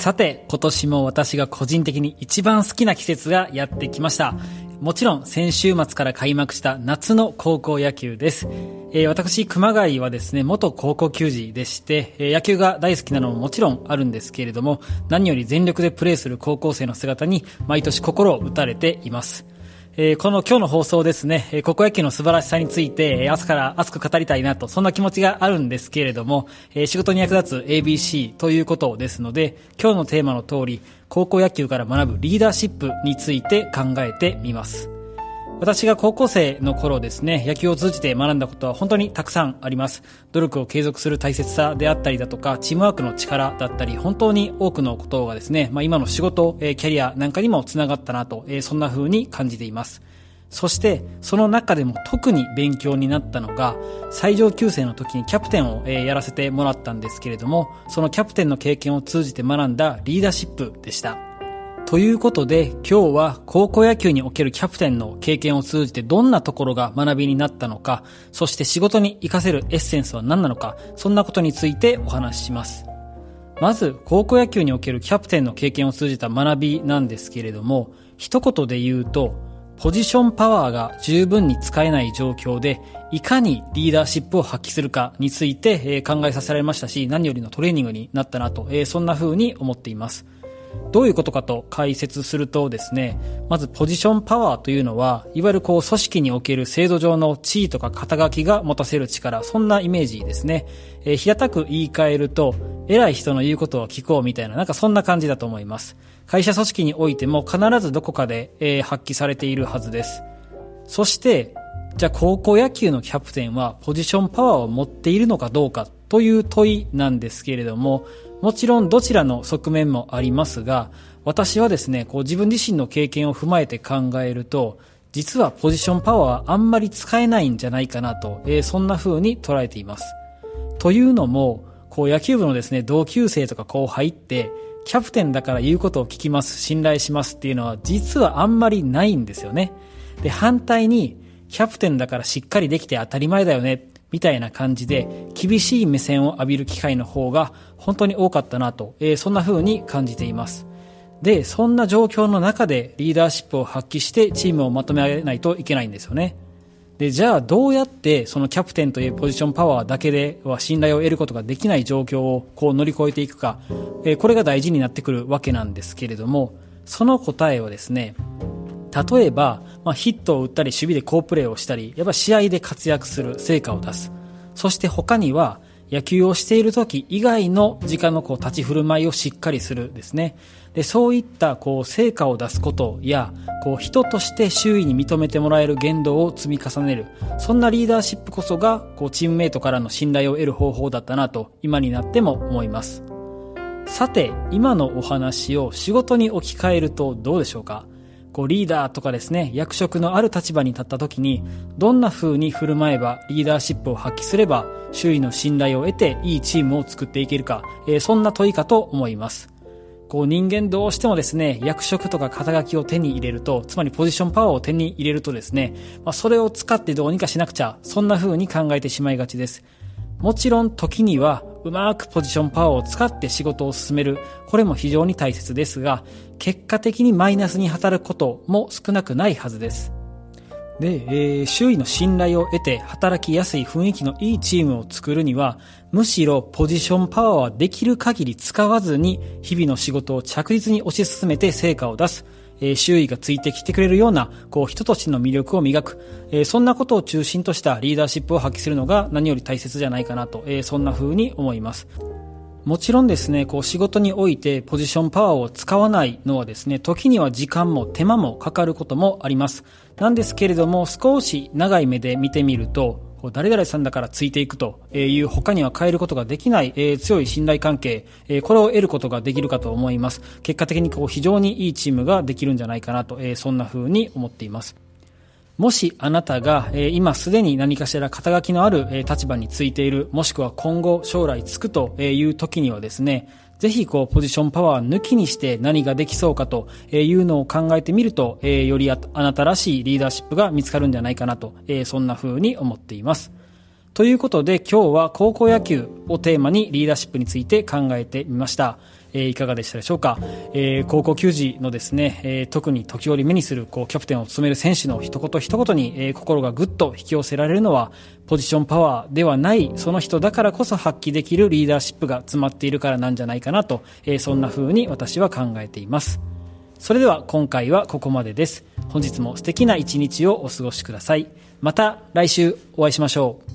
さて、今年も私が個人的に一番好きな季節がやってきました。もちろん先週末から開幕した夏の高校野球です。えー、私、熊谷はですね、元高校球児でして、えー、野球が大好きなのももちろんあるんですけれども、何より全力でプレーする高校生の姿に毎年心を打たれています。えー、この今日の放送ですね、え高校野球の素晴らしさについて、え朝から熱く語りたいなと、そんな気持ちがあるんですけれども、え仕事に役立つ ABC ということですので、今日のテーマの通り、高校野球から学ぶリーダーシップについて考えてみます。私が高校生の頃ですね、野球を通じて学んだことは本当にたくさんあります。努力を継続する大切さであったりだとか、チームワークの力だったり、本当に多くのことがですね、まあ、今の仕事、キャリアなんかにもつながったなと、そんな風に感じています。そして、その中でも特に勉強になったのが、最上級生の時にキャプテンをやらせてもらったんですけれども、そのキャプテンの経験を通じて学んだリーダーシップでした。ということで今日は高校野球におけるキャプテンの経験を通じてどんなところが学びになったのか、そして仕事に活かせるエッセンスは何なのか、そんなことについてお話しします。まず、高校野球におけるキャプテンの経験を通じた学びなんですけれども、一言で言うと、ポジションパワーが十分に使えない状況で、いかにリーダーシップを発揮するかについて考えさせられましたし、何よりのトレーニングになったなと、そんな風に思っています。どういうことかと解説するとですね、まずポジションパワーというのは、いわゆるこう組織における制度上の地位とか肩書きが持たせる力、そんなイメージですね。えー、平たく言い換えると、偉い人の言うことを聞こうみたいな、なんかそんな感じだと思います。会社組織においても必ずどこかで、えー、発揮されているはずです。そして、じゃあ高校野球のキャプテンはポジションパワーを持っているのかどうかという問いなんですけれども、もちろんどちらの側面もありますが、私はですね、こう自分自身の経験を踏まえて考えると、実はポジションパワーはあんまり使えないんじゃないかなと、えー、そんな風に捉えています。というのも、こう野球部のですね、同級生とか後輩って、キャプテンだから言うことを聞きます、信頼しますっていうのは実はあんまりないんですよね。で、反対に、キャプテンだからしっかりできて当たり前だよね。みたいな感じで、厳しい目線を浴びる機会の方が本当に多かったなと、えー、そんな風に感じています。で、そんな状況の中でリーダーシップを発揮してチームをまとめ上げないといけないんですよね。で、じゃあどうやってそのキャプテンというポジションパワーだけでは信頼を得ることができない状況をこう乗り越えていくか、え、これが大事になってくるわけなんですけれども、その答えはですね、例えば、まあ、ヒットを打ったり守備で好プレーをしたり、やっぱ試合で活躍する、成果を出す。そして他には、野球をしている時以外の時間のこう立ち振る舞いをしっかりするですね。で、そういったこう成果を出すことや、こう人として周囲に認めてもらえる言動を積み重ねる。そんなリーダーシップこそが、こうチームメイトからの信頼を得る方法だったなと、今になっても思います。さて、今のお話を仕事に置き換えるとどうでしょうか？こうリーダーとかですね、役職のある立場に立った時に、どんな風に振る舞えばリーダーシップを発揮すれば、周囲の信頼を得ていいチームを作っていけるか、えー、そんな問いかと思います。こう人間どうしてもですね、役職とか肩書きを手に入れると、つまりポジションパワーを手に入れるとですね、まあ、それを使ってどうにかしなくちゃ、そんな風に考えてしまいがちです。もちろん時にはうまくポジションパワーを使って仕事を進める。これも非常に大切ですが、結果的にマイナスに働くことも少なくないはずです。で、えー、周囲の信頼を得て働きやすい雰囲気のいいチームを作るには、むしろポジションパワーはできる限り使わずに、日々の仕事を着実に推し進めて成果を出す。え、周囲がついてきてくれるような、こう、人としての魅力を磨く、え、そんなことを中心としたリーダーシップを発揮するのが何より大切じゃないかなと、え、そんな風に思います。もちろんですね、こう仕事においてポジションパワーを使わないのはですね、時には時間も手間もかかることもあります。なんですけれども、少し長い目で見てみると、誰々さんだからついていくという他には変えることができない、え、強い信頼関係、え、これを得ることができるかと思います。結果的にこう非常にいいチームができるんじゃないかなと、え、そんな風に思っています。もしあなたが、え、今すでに何かしら肩書きのある、え、立場についている、もしくは今後将来つくという時にはですね、ぜひこうポジションパワー抜きにして何ができそうかというのを考えてみると、よりあなたらしいリーダーシップが見つかるんじゃないかなと、そんな風に思っています。ということで今日は高校野球をテーマにリーダーシップについて考えてみました。えー、いかがでしたでしょうか、えー、高校球児のですね、えー、特に時折目にするこうキャプテンを務める選手の一言一言に、え、心がぐっと引き寄せられるのはポジションパワーではないその人だからこそ発揮できるリーダーシップが詰まっているからなんじゃないかなと、え、そんな風に私は考えています。それでは今回はここまでです。本日も素敵な一日をお過ごしください。また来週お会いしましょう。